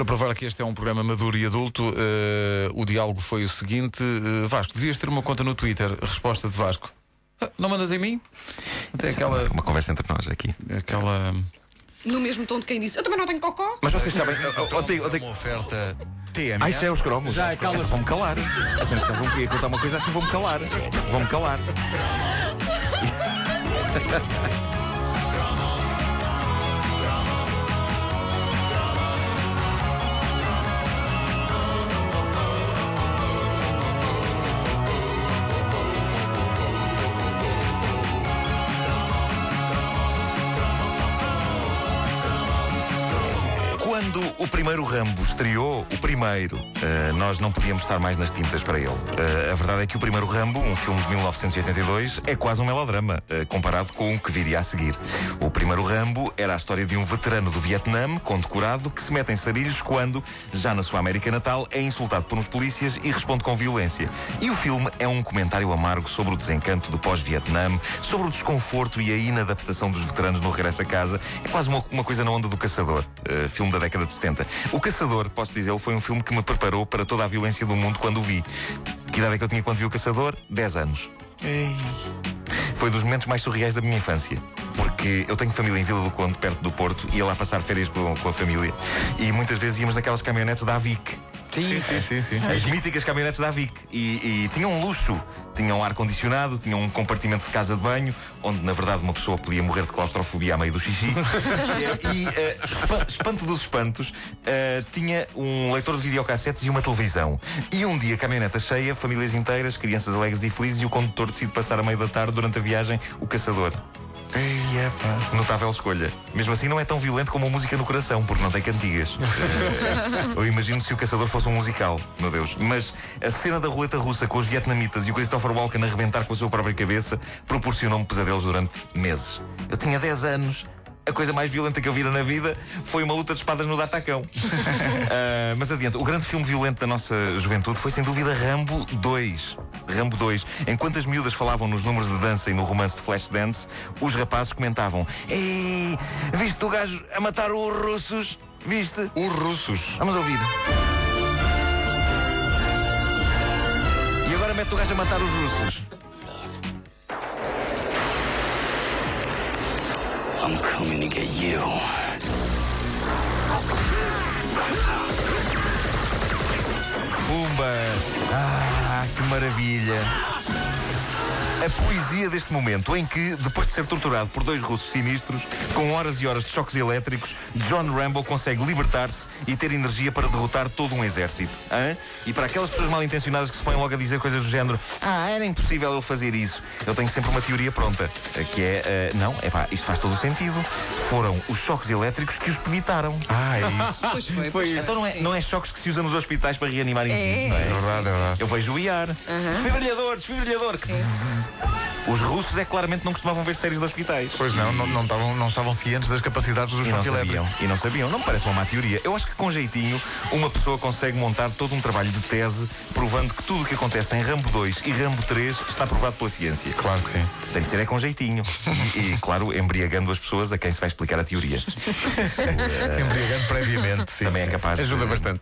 Para provar que este é um programa maduro e adulto, uh, o diálogo foi o seguinte: uh, Vasco, devias ter uma conta no Twitter. Resposta de Vasco: ah, Não mandas em mim? Tem aquela. Uma conversa entre nós aqui. Aquela. No mesmo tom de quem disse, eu também não tenho cocó. Mas vocês sabem. Ontem, ontem... uma oferta TM. Ah, isso é os cromos. Já, calma. Vão-me calar. Atenção, contar uma coisa assim, vão-me calar. Vão-me calar. o primeiro Rambo estreou, o primeiro, uh, nós não podíamos estar mais nas tintas para ele. Uh, a verdade é que o primeiro Rambo, um filme de 1982, é quase um melodrama, uh, comparado com o que viria a seguir. O primeiro Rambo era a história de um veterano do Vietnã, condecorado, que se mete em sarilhos quando, já na sua América Natal, é insultado por uns polícias e responde com violência. E o filme é um comentário amargo sobre o desencanto do pós-Vietnã, sobre o desconforto e a inadaptação dos veteranos no regresso a casa. É quase uma, uma coisa na onda do caçador, filme da década de 70. O Caçador, posso dizer, foi um filme que me preparou para toda a violência do mundo quando o vi. Que idade é que eu tinha quando vi o Caçador? 10 anos. Ei. Foi dos momentos mais surreais da minha infância. Porque eu tenho família em Vila do Conde, perto do Porto, ia lá passar férias com, com a família. E muitas vezes íamos naquelas caminhonetes da Avic Sim, sim, sim, sim. As míticas caminhonetes da Vic. E, e tinham um luxo. Tinham ar-condicionado, tinham um compartimento de casa de banho, onde na verdade uma pessoa podia morrer de claustrofobia a meio do xixi. e, uh, espanto dos espantos, uh, tinha um leitor de videocassetes e uma televisão. E um dia, caminhoneta cheia, famílias inteiras, crianças alegres e felizes, e o condutor decide passar a meio da tarde durante a viagem o caçador. Ei, epa. Notável escolha. Mesmo assim, não é tão violento como a música no coração, porque não tem cantigas. Eu imagino se o caçador fosse um musical, meu Deus. Mas a cena da roleta russa com os vietnamitas e o Christopher Walken a arrebentar com a sua própria cabeça proporcionou-me pesadelos durante meses. Eu tinha 10 anos, a coisa mais violenta que eu vira na vida foi uma luta de espadas no Datacão. uh, mas adiante, o grande filme violento da nossa juventude foi sem dúvida Rambo 2. Rambo 2. Enquanto as miúdas falavam nos números de dança e no romance de Flashdance, os rapazes comentavam: Ei, viste o gajo a matar os russos? Viste? Os russos. Vamos ouvir. E agora mete o gajo a matar os russos. I'm coming to get you. Pumba! Ah, que maravilha! A poesia deste momento em que, depois de ser torturado por dois russos sinistros, com horas e horas de choques elétricos, John Rambo consegue libertar-se e ter energia para derrotar todo um exército. Hã? E para aquelas pessoas mal intencionadas que se põem logo a dizer coisas do género: Ah, era impossível eu fazer isso. Eu tenho sempre uma teoria pronta, que é: uh, Não, é pá, isto faz todo o sentido. Foram os choques elétricos que os evitaram. Ah, é isso. Pois foi, foi Então não é, não é choques que se usam nos hospitais para reanimar indivíduos, é, não é? É verdade, é verdade. Eu vejo o IAR. Uhum. Desfibrilhador, desfibrilhador. Os russos é claramente não costumavam ver séries de hospitais. Pois não, não, não, estavam, não estavam cientes das capacidades do e choque elétrico. E não sabiam. Não me parece uma má teoria. Eu acho que com jeitinho uma pessoa consegue montar todo um trabalho de tese provando que tudo o que acontece em Rambo 2 e Rambo 3 está provado pela ciência. Claro que sim. Tem que ser é com jeitinho. e, claro, embriagando as pessoas a quem se vai explicar a teoria. Embriagando previamente, sim. Também é capaz. Ajuda de, bastante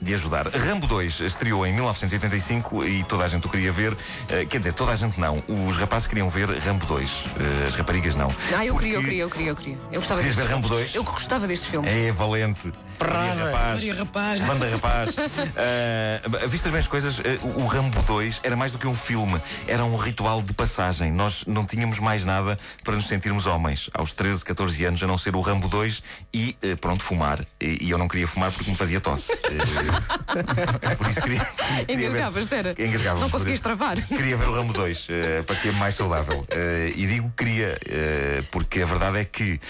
de ajudar. Rambo 2 estreou em 1985 e toda a gente o queria ver. Uh, quer dizer, toda a gente não. Os rapazes queriam ver Rambo 2. Uh, as raparigas não. Ah, eu queria, eu queria, eu queria, eu queria. Eu gostava Querias ver Rambo 2? Eu gostava destes filmes. É valente. Maria Rapaz. Maria Rapaz. Banda Rapaz. uh, vistas bem as coisas, uh, o Rambo 2 era mais do que um filme, era um ritual de passagem. Nós não tínhamos mais nada para nos sentirmos homens aos 13, 14 anos, a não ser o Rambo 2 e, uh, pronto, fumar. E, e, eu não queria fumar porque me fazia tosse. por isso queria. queria Engasgavas, era? Engasgavas. Não conseguias travar. Queria ver o Rambo 2, parecia mais saudável. e digo queria, porque a verdade é que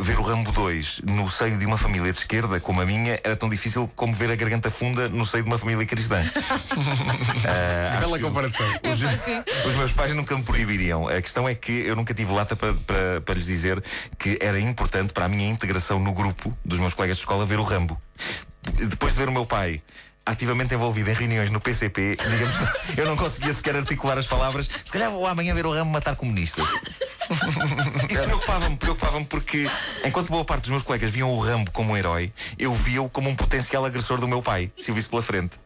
ver o Rambo 2 no seio de uma família de esquerda, como a minha, era tão difícil como ver a garganta funda no seio de uma família cristã. uh, Bela comparação. Os, os, meus pais nunca me proibiriam. A questão é que eu nunca tive lata para, para, para lhes dizer que era importante para a minha integração no grupo dos meus colegas de escola ver o Rambo. Depois de ver o meu pai ativamente envolvido em reuniões no PCP, digamos, eu não conseguia sequer articular as palavras. Se calhar vou amanhã ver o Rambo matar comunistas. Isso preocupava-me, preocupava-me porque, enquanto boa parte dos meus colegas viam o Rambo como um herói, eu via-o como um potencial agressor do meu pai, se o visse pela frente.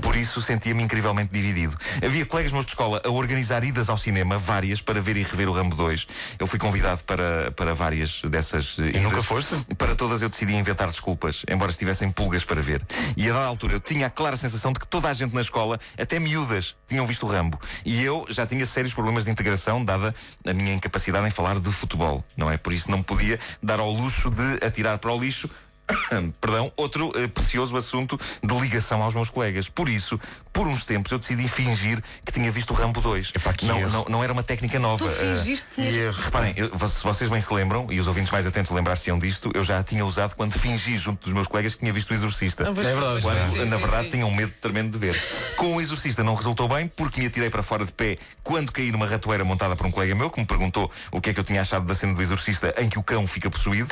Por isso sentia-me incrivelmente dividido. Havia colegas meus de escola a organizar idas ao cinema, várias, para ver e rever o Rambo 2. Eu fui convidado para, para várias dessas E idas. nunca foste? Para todas eu decidi inventar desculpas, embora estivessem pulgas para ver. E a dada altura eu tinha a clara sensação de que toda a gente na escola, até miúdas, tinham visto o Rambo. E eu já tinha sérios problemas de integração, dada a minha incapacidade em falar de futebol, não é? Por isso não podia dar ao luxo de atirar para o lixo perdão, outro eh, precioso assunto de ligação aos meus colegas. Por isso, por uns tempos, eu decidi fingir que tinha visto o Rambo 2. Epá, que não, erro. não, não era uma técnica nova. Tu eh, fingiste que tinhas. E Reparem, eu- vo- se vocês bem se lembram, e os ouvintes mais atentos lembrar-se-ão disto, eu já a tinha usado quando fingi junto dos meus colegas que tinha visto o Exorcista. É verdade. Quando. Sim, na sim, verdade, sim. tinham medo tremendo de ver. Com o Exorcista não resultou bem, porque me atirei para fora de pé quando caí numa ratoeira montada por um colega meu que me perguntou o que é que eu tinha achado da cena do Exorcista em que o cão fica possuído.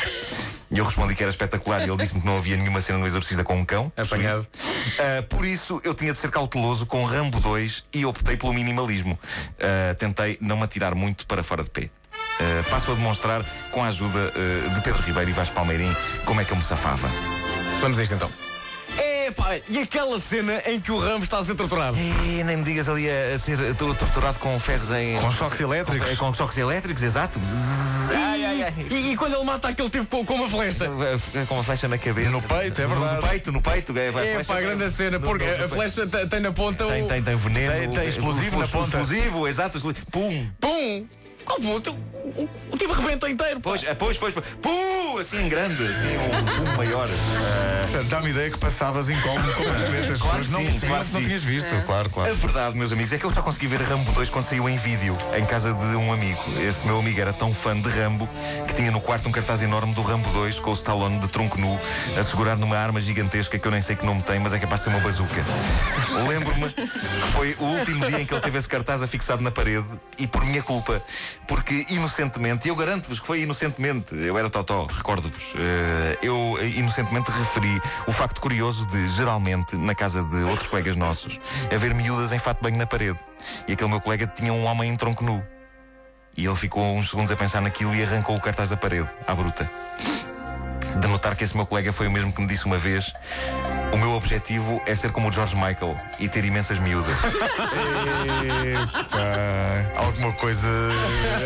E eu respondi que era espetacular e ele disse-me que não havia nenhuma cena no Exorcista com um cão. Apanhado. Uh, por isso, eu tinha de ser cauteloso com Rambo 2 e optei pelo minimalismo. Uh, tentei não me atirar muito para fora de pé. Uh, passo a demonstrar, com a ajuda de Pedro Ribeiro e Vasco Palmeirim, como é que eu me safava. Vamos a isto então. Epá, e aquela cena em que o Ramos está a ser torturado? E nem me digas ali a, a ser to- torturado com ferros em. Com choques elétricos. Com, com choques elétricos, exato. Ai, ai, ai. E, e quando ele mata aquele tipo com, com uma flecha? Com uma flecha na cabeça. No peito, é No- verdade. No peito, no peito. É, vai, É flecha- pá, grande cena, no- porque no- no a flecha te- tem na ponta Tem, o. tem, tem veneno. Tem- tem explosivo o- na ponta. Explosivo, exato. explo- Pum! Pum! Qual ponto? O, o, o tipo rebenta inteiro. pá. Pois, ah, pois, pois, pois. Pum! Assim grande, assim, um, um maior. Portanto, dá-me ideia que passavas incómodo completamente. As Claro pessoas não sim, percebiam claro que não tinhas visto. Claro, A claro. verdade, meus amigos, é que eu só consegui ver Rambo 2 quando saiu em vídeo, em casa de um amigo. Esse meu amigo era tão fã de Rambo que tinha no quarto um cartaz enorme do Rambo 2 com o Stallone de tronco nu a segurar numa arma gigantesca que eu nem sei que nome tem, mas é capaz de ser uma bazuca. Lembro-me que foi o último dia em que ele teve esse cartaz afixado na parede e por minha culpa, porque inocentemente, eu garanto-vos que foi inocentemente, eu era Totó, recordo-vos, eh, eu eh, inocentemente referi o facto curioso de, geralmente, na casa de outros colegas nossos, haver miúdas em fato banho na parede. E aquele meu colega tinha um homem em tronco nu. E ele ficou uns segundos a pensar naquilo e arrancou o cartaz da parede, à bruta. De notar que esse meu colega foi o mesmo que me disse uma vez: O meu objetivo é ser como o George Michael e ter imensas miúdas. Epá, alguma coisa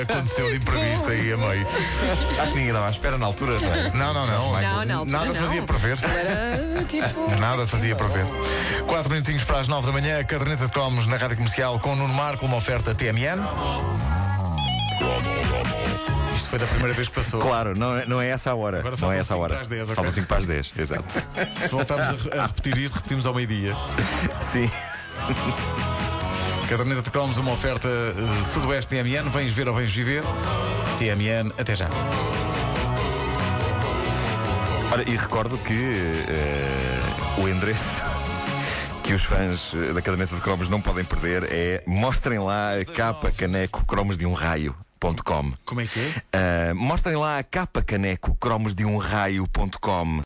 aconteceu de imprevisto aí a meio. Acho que ninguém dava à espera na altura, não é? Não, não, não. Não, não, Nada não. fazia prever. Era tipo. Nada fazia prever. Quatro minutinhos para as nove da manhã, caderneta de cromos na rádio comercial com Nuno Marco, uma oferta TMN. Isto foi da primeira vez que passou. Claro, não é, não é essa a hora. Agora não é essa a hora. para as dez, ok. Faltam 5 para as 10, exato. Se voltarmos a, a repetir isto, repetimos ao meio-dia. Sim. Caderneta de cromos, uma oferta eh, Sudoeste TMN. Vens ver ou vens viver? TMN, até já. Ora, e recordo que eh, o endereço que os fãs eh, da caderneta de cromos não podem perder é mostrem lá a capa caneco cromos de um Como é que é? Ah, mostrem lá a capa caneco cromos de um raio.com.